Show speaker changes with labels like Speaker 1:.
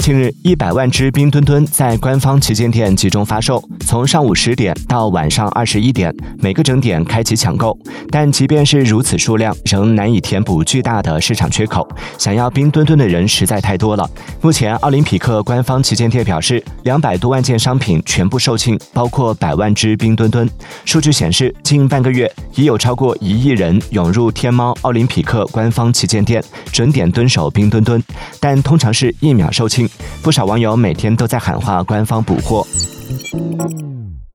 Speaker 1: 近日，一百万只冰墩墩在官方旗舰店集中发售，从上午十点到晚上二十一点，每个整点开启抢购。但即便是如此数量，仍难以填补巨大的市场缺口。想要冰墩墩的人实在太多了。目前，奥林匹克官方旗舰店表示，两百多万件商品全部售罄，包括百万只冰墩墩。数据显示，近半个月已有超过一亿人涌入天猫奥林匹克官方旗舰店，准点蹲守冰墩墩，但通常是一秒售罄。不少网友每天都在喊话官方补货。Thank you.